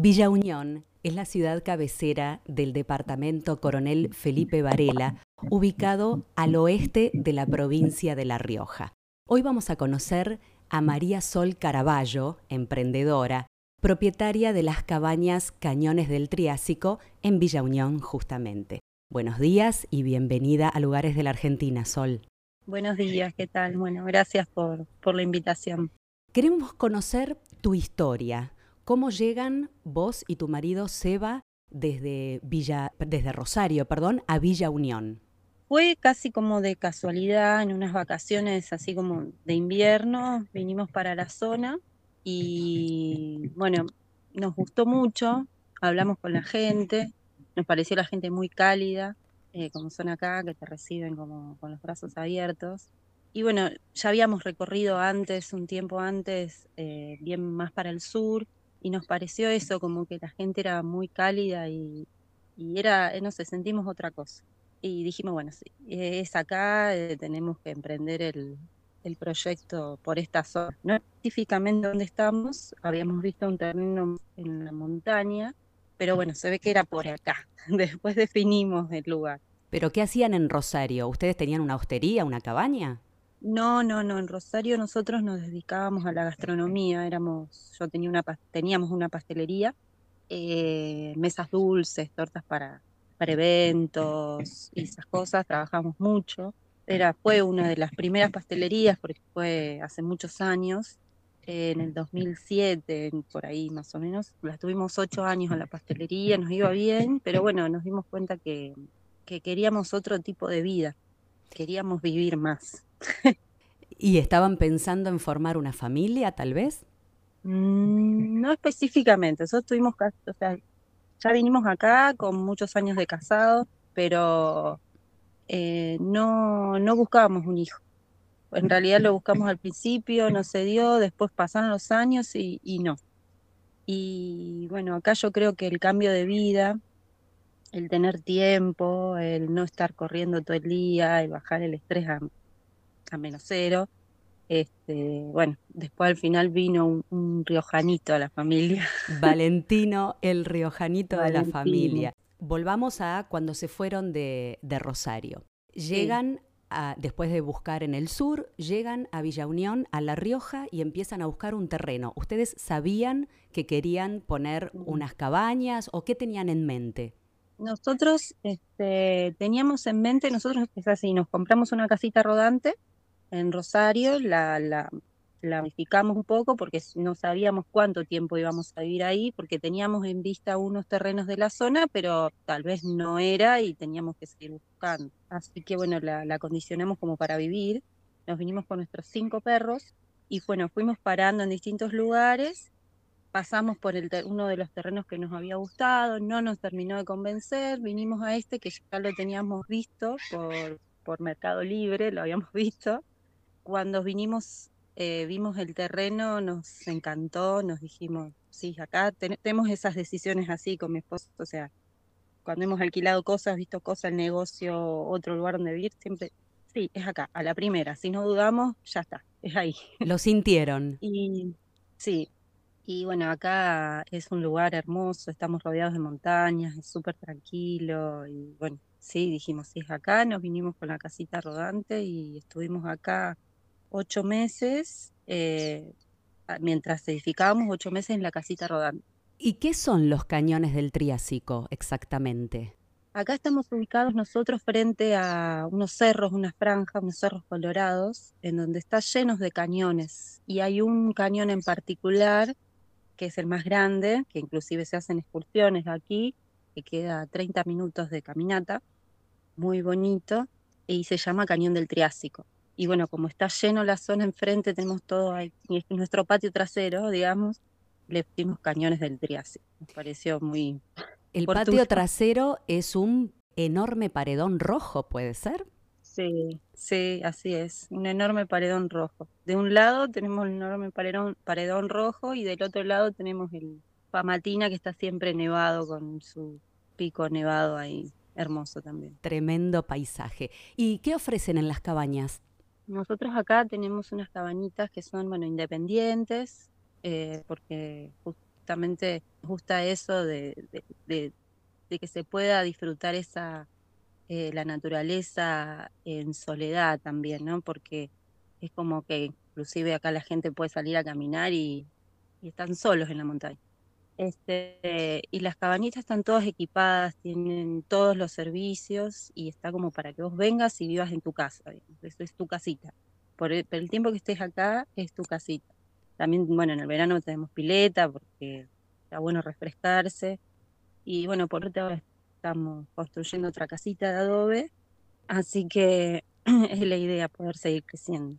Villa Unión es la ciudad cabecera del departamento Coronel Felipe Varela, ubicado al oeste de la provincia de La Rioja. Hoy vamos a conocer a María Sol Caraballo, emprendedora, propietaria de las cabañas Cañones del Triásico en Villa Unión justamente. Buenos días y bienvenida a Lugares de la Argentina, Sol. Buenos días, ¿qué tal? Bueno, gracias por, por la invitación. Queremos conocer tu historia, cómo llegan vos y tu marido Seba desde Villa, desde Rosario, perdón, a Villa Unión. Fue casi como de casualidad, en unas vacaciones así como de invierno, vinimos para la zona y bueno, nos gustó mucho, hablamos con la gente, nos pareció la gente muy cálida, eh, como son acá, que te reciben como con los brazos abiertos. Y bueno, ya habíamos recorrido antes, un tiempo antes, eh, bien más para el sur, y nos pareció eso, como que la gente era muy cálida y, era, eh, no sentimos otra cosa. Y dijimos, bueno, sí, es acá, eh, tenemos que emprender el, el proyecto por esta zona. No específicamente donde estamos, habíamos visto un terreno en la montaña, pero bueno, se ve que era por acá. Después definimos el lugar. ¿Pero qué hacían en Rosario? ¿Ustedes tenían una hostería, una cabaña? No, no, no. En Rosario nosotros nos dedicábamos a la gastronomía. Éramos, yo tenía una, teníamos una pastelería, eh, mesas dulces, tortas para, para eventos y esas cosas. Trabajamos mucho. Era, fue una de las primeras pastelerías porque fue hace muchos años. en el 2007, por ahí más o menos, la tuvimos ocho años en la pastelería, nos iba bien, pero bueno, nos dimos cuenta que, que queríamos otro tipo de vida, queríamos vivir más. ¿Y estaban pensando en formar una familia, tal vez? Mm, no específicamente, nosotros tuvimos, o sea, ya vinimos acá con muchos años de casado, pero eh, no, no buscábamos un hijo. En realidad lo buscamos al principio, no se dio, después pasaron los años y, no. Y bueno, acá yo creo que el cambio de vida, el tener tiempo, el no estar corriendo todo el día, el bajar el estrés a, a menos cero. Este, bueno, después al final vino un, un riojanito a la familia. Valentino, el riojanito de la familia. Volvamos a cuando se fueron de, de Rosario. Llegan, a, después de buscar en el sur, llegan a Villa Unión, a La Rioja, y empiezan a buscar un terreno. ¿Ustedes sabían que querían poner unas cabañas o qué tenían en mente? Nosotros este, teníamos en mente, nosotros es así, nos compramos una casita rodante en Rosario, la, la, la un poco porque no sabíamos cuánto tiempo íbamos a vivir ahí, porque teníamos en vista unos terrenos de la zona, pero tal vez no era y teníamos que seguir buscando. Así que bueno, la, la condicionamos como para vivir. Nos vinimos con nuestros cinco perros y bueno, fuimos parando en distintos lugares. Pasamos por el uno de los terrenos que nos había gustado, no nos terminó de convencer, vinimos a este que ya lo teníamos visto por, por Mercado Libre, lo habíamos visto, cuando vinimos, eh, vimos el terreno, nos encantó, nos dijimos, sí, acá ten tenemos esas decisiones así con mi esposo, o sea, cuando hemos alquilado cosas, visto cosas, el negocio, otro lugar donde vivir, siempre, sí, es acá, a la primera, si no dudamos, ya está, es ahí. Lo sintieron. y sí, y bueno, acá es un lugar hermoso, estamos rodeados de montañas, es súper tranquilo y bueno, sí, dijimos, sí, es acá, nos vinimos con la casita rodante y estuvimos acá ocho meses, eh, mientras edificábamos ocho meses en la casita rodante. ¿Y qué son los cañones del Triásico exactamente? Acá estamos ubicados nosotros frente a unos cerros, unas franjas, unos cerros colorados, en donde está llenos de cañones. Y hay un cañón en particular, que es el más grande, que inclusive se hacen excursiones aquí, que queda a 30 minutos de caminata, muy bonito, y se llama Cañón del Triásico y bueno, como está lleno la zona enfrente, tenemos todo ahí, nuestro patio trasero, digamos, le pusimos cañones del Triásico. Nos pareció muy... El patio trasero es un enorme paredón rojo, ¿puede ser? Sí, sí, así es, un enorme paredón rojo. De un lado tenemos el enorme paredón, paredón rojo y del otro lado tenemos el Pamatina que está siempre nevado con su pico nevado ahí, hermoso también. Tremendo paisaje. ¿Y qué ofrecen en las cabañas? Nosotros acá tenemos unas cabañitas que son, bueno, independientes, eh, porque justamente gusta eso de, que se pueda disfrutar esa eh, la naturaleza en soledad también, ¿no? Porque es como que inclusive acá la gente puede salir a caminar y, están solos en la montaña. Este, y las cabañitas están todas equipadas, tienen todos los servicios y está como para que vos vengas y vivas en tu casa. Eso es tu casita. Por el, tiempo que estés acá, es tu casita. También, bueno, en el verano tenemos pileta porque está bueno refrescarse. Y bueno, por otro lado estamos construyendo otra casita de adobe. Así que es la idea poder seguir creciendo.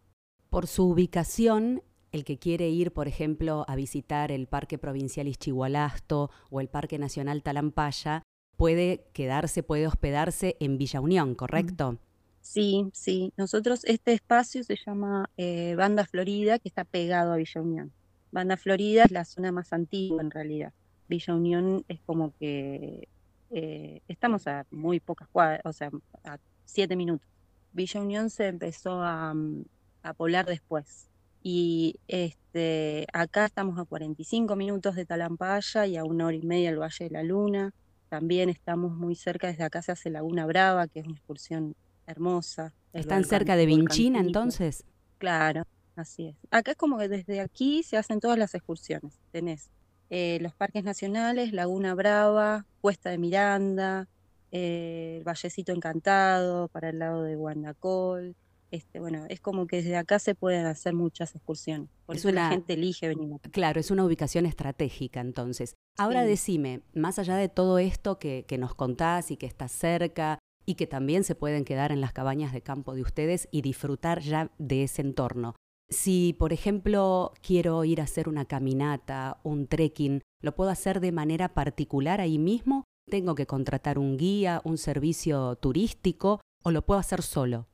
Por su ubicación, el que quiere ir, por ejemplo, a visitar el Parque Provincial Ischigualasto o el Parque Nacional Talampaya, puede quedarse, puede hospedarse en Villa Unión, ¿correcto? Sí, sí. Nosotros, este espacio se llama eh, Banda Florida, que está pegado a Villa Unión. Banda Florida es la zona más antigua en realidad. Villa Unión es como que eh, estamos a muy pocas cuadras, o sea, a siete minutos. Villa Unión se empezó a, mm, poblar después. Y este, acá estamos a 45 minutos de Talampaya y a una hora y media del Valle de la Luna. También estamos muy cerca, desde acá se hace Laguna Brava, que es una excursión hermosa. ¿Están cerca de Vinchina entonces? Claro, así es. Acá es como que desde aquí se hacen todas las excursiones. Tenés eh, los parques nacionales, Laguna Brava, Cuesta de Miranda, eh, el Vallecito Encantado para el lado de Guandacol, este, bueno, es como que desde acá se pueden hacer muchas excursiones. Por eso la gente elige venir. Claro, es una ubicación estratégica entonces. Ahora decime, más allá de todo esto que, que nos contás y que está cerca y que también se pueden quedar en las cabañas de campo de ustedes y disfrutar ya de ese entorno. Si, por ejemplo, quiero ir a hacer una caminata, un trekking, ¿lo puedo hacer de manera particular ahí mismo? ¿Tengo que contratar un guía, un servicio turístico o lo puedo hacer solo?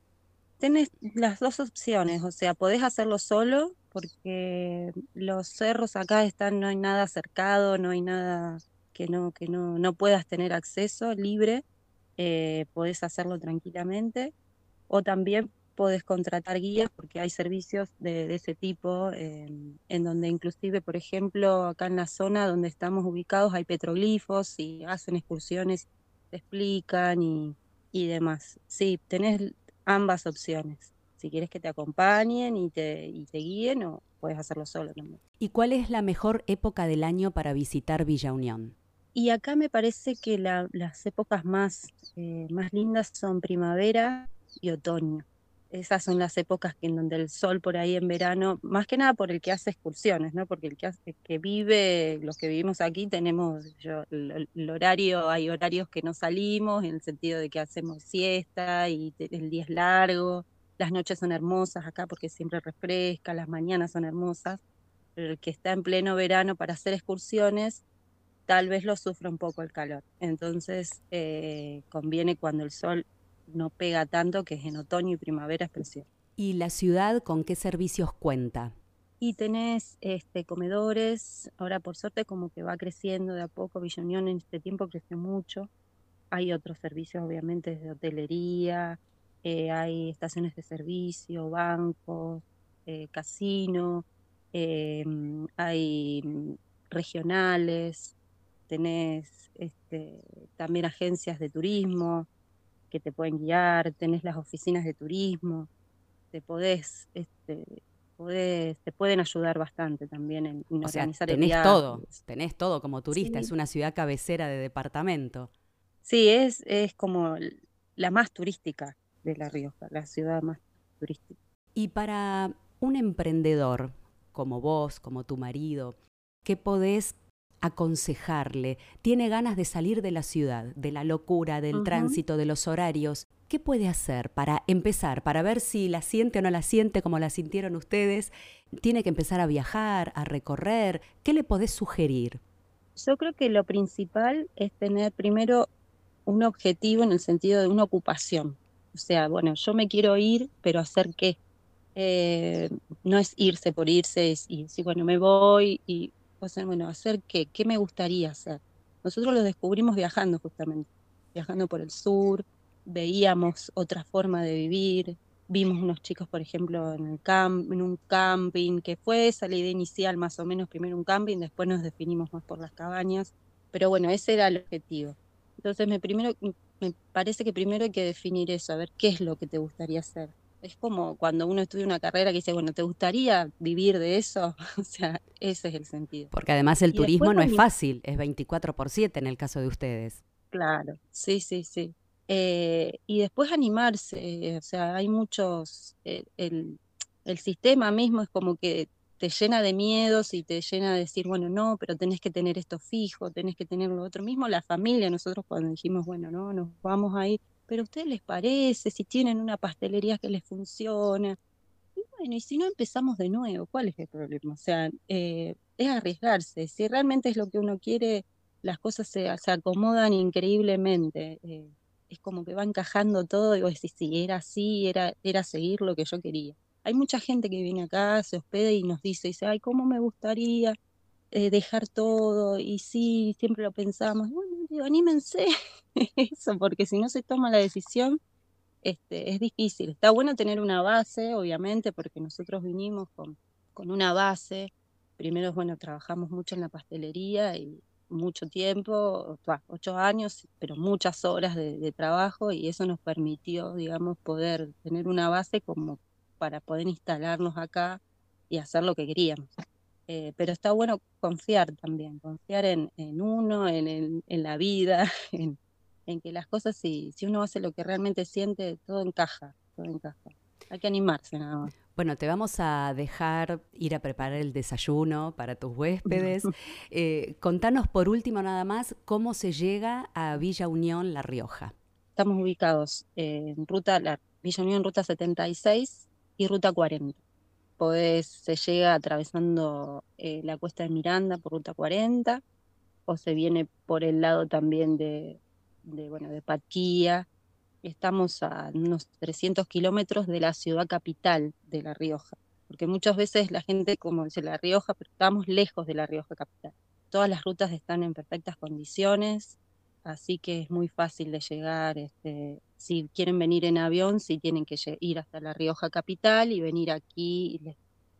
Tienes las dos opciones, o sea, podés hacerlo solo porque los cerros acá están, no hay nada cercado, no hay nada que no, que no, no puedas tener acceso libre, eh, podés hacerlo tranquilamente, o también podés contratar guías porque hay servicios de, ese tipo, en donde inclusive, por ejemplo, acá en la zona donde estamos ubicados hay petroglifos y hacen excursiones, te explican y, y demás. Sí, tenés ambas opciones. Si quieres que te acompañen y te, y te guíen o puedes hacerlo solo. ¿Y cuál es la mejor época del año para visitar Villa Unión? Y acá me parece que las épocas más, eh, más lindas son primavera y otoño esas son las épocas que en donde el sol por ahí en verano, más que nada por el que hace excursiones, ¿no? Porque el que, hace, que vive, los que vivimos aquí tenemos el, horario, hay horarios que no salimos, en el sentido de que hacemos siesta y el día es largo, las noches son hermosas acá porque siempre refresca, las mañanas son hermosas, pero el que está en pleno verano para hacer excursiones, tal vez lo sufra un poco el calor. Entonces, eh, conviene cuando el sol no pega tanto, que es en otoño y primavera es ¿Y la ciudad con qué servicios cuenta? Y tenés este, comedores, ahora por suerte como que va creciendo de a poco, Villonión en este tiempo creció mucho, hay otros servicios obviamente de hotelería, eh, hay estaciones de servicio, bancos, eh, casino, em, hay regionales, tenés este, también agencias de turismo, que te pueden guiar, tenés las oficinas de turismo, te podés, este, podés, te pueden ayudar bastante también en, o organizar sea, tenés todo, tenés todo como turista, es una ciudad cabecera de departamento. Sí, es, es como la más turística de La Rioja, la ciudad más turística. Y para un emprendedor como vos, como tu marido, ¿qué podés aconsejarle, tiene ganas de salir de la ciudad, de la locura, del tránsito, de los horarios, ¿qué puede hacer para empezar, para ver si la siente o no la siente como la sintieron ustedes? Tiene que empezar a viajar, a recorrer, ¿qué le podés sugerir? Yo creo que lo principal es tener primero un objetivo en el sentido de una ocupación. O sea, bueno, yo me quiero ir, pero hacer qué. Eh, no es irse por irse y decir, bueno, me voy y o bueno, hacer qué, qué me gustaría hacer. Nosotros lo descubrimos viajando justamente, viajando por el sur, veíamos otra forma de vivir, vimos unos chicos, por ejemplo, en, el camp, en un camping, que fue esa la idea inicial más o menos, primero un camping, después nos definimos más por las cabañas, pero bueno, ese era el objetivo. Entonces me, primero, me parece que primero hay que definir eso, a ver qué es lo que te gustaría hacer. Es como cuando uno estudia una carrera que dice, bueno, ¿te gustaría vivir de eso? o sea, ese es el sentido. Porque además el turismo no es fácil, es 24 por 7 en el caso de ustedes. Claro, sí, sí, sí. Eh, y después animarse, o sea, hay muchos, eh, el, el, sistema mismo es como que te llena de miedos y te llena de decir, bueno, no, pero tenés que tener esto fijo, tenés que tener lo otro mismo, la familia, nosotros cuando dijimos, bueno, no, nos vamos a ir, pero a ustedes les parece, si tienen una pastelería que les funciona, y bueno, y si no empezamos de nuevo, ¿cuál es el problema? O sea, eh, es arriesgarse, si realmente es lo que uno quiere, las cosas se, se acomodan increíblemente es como que va encajando todo y vos decís, sí, era así, era, era seguir lo que yo quería. Hay mucha gente que viene acá, se hospeda y nos dice, dice, ay, ¿cómo me gustaría eh, dejar todo? Y sí, siempre lo pensamos. Bueno, anímense eso, porque si no se toma la decisión, este, es difícil. Está bueno tener una base, obviamente, porque nosotros vinimos con, con una base. Primero, bueno, trabajamos mucho en la pastelería y mucho tiempo, ocho años, pero muchas horas de, trabajo y eso nos permitió, digamos, poder tener una base como para poder instalarnos acá y hacer lo que queríamos. Eh, pero está bueno confiar también, confiar en, uno, en, en, la vida, en, en, que las cosas, si, si uno hace lo que realmente siente, todo encaja, todo encaja. Hay que animarse nada más. Bueno, te vamos a dejar ir a preparar el desayuno para tus huéspedes. Eh, contanos por último nada más cómo se llega a Villa Unión, La Rioja. Estamos ubicados en ruta, la Villa Unión, ruta 76 y ruta 40. Podés, se llega atravesando eh, la cuesta de Miranda por ruta 40 o se viene por el lado también de, de bueno, de estamos a unos 300 kilómetros de la ciudad capital de La Rioja, porque muchas veces la gente, como dice La Rioja, pero estamos lejos de La Rioja capital. Todas las rutas están en perfectas condiciones, así que es muy fácil de llegar. Este, si quieren venir en avión, si tienen que ir hasta La Rioja capital y venir aquí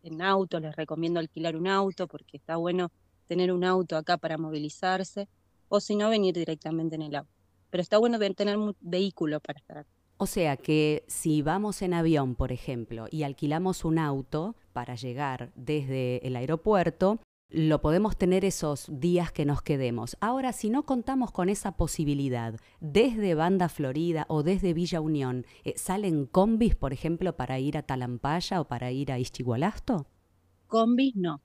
en auto, les recomiendo alquilar un auto porque está bueno tener un auto acá para movilizarse, o si no, venir directamente en el auto pero está bueno tener un vehículo para estar. O sea que si vamos en avión, por ejemplo, y alquilamos un auto para llegar desde el aeropuerto, lo podemos tener esos días que nos quedemos. Ahora, si no contamos con esa posibilidad, desde Banda Florida o desde Villa Unión, eh, ¿salen combis, por ejemplo, para ir a Talampaya o para ir a Ischigualasto? Combis no.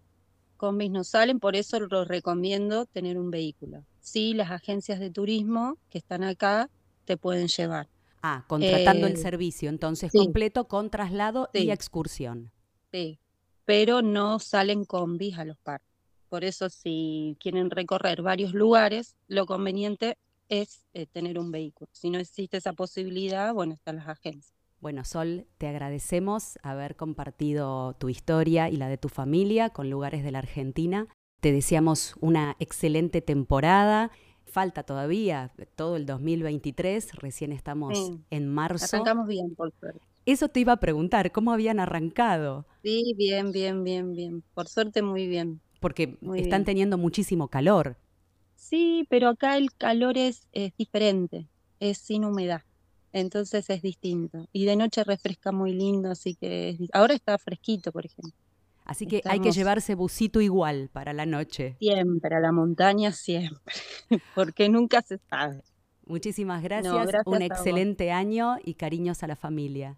Combis no salen, por eso lo recomiendo tener un vehículo sí las agencias de turismo que están acá te pueden llevar. Ah, contratando el eh, servicio entonces completo con traslado y excursión. Sí, pero no salen combis a los parques. Por eso si quieren recorrer varios lugares, lo conveniente es eh, tener un vehículo. Si no existe esa posibilidad, bueno, están las agencias. Bueno, Sol, te agradecemos haber compartido tu historia y la de tu familia con lugares de la Argentina. Te deseamos una excelente temporada. Falta todavía todo el 2023, recién estamos en marzo. Arrancamos bien, por suerte. Eso te iba a preguntar, ¿cómo habían arrancado? Sí, bien, bien, bien, bien. Por suerte, muy bien. Porque están teniendo muchísimo calor. Sí, pero acá el calor es, es diferente, es sin humedad entonces es distinto. Y de noche refresca muy lindo, así que ahora está fresquito, por ejemplo. Así que hay que llevarse busito igual para la noche. Siempre, a la montaña siempre, porque nunca se sabe. Muchísimas gracias, un excelente año y cariños a la familia.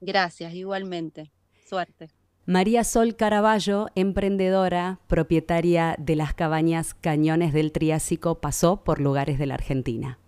Gracias, igualmente. Suerte. María Sol Caraballo, emprendedora, propietaria de las cabañas Cañones del Triásico, pasó por lugares de la Argentina.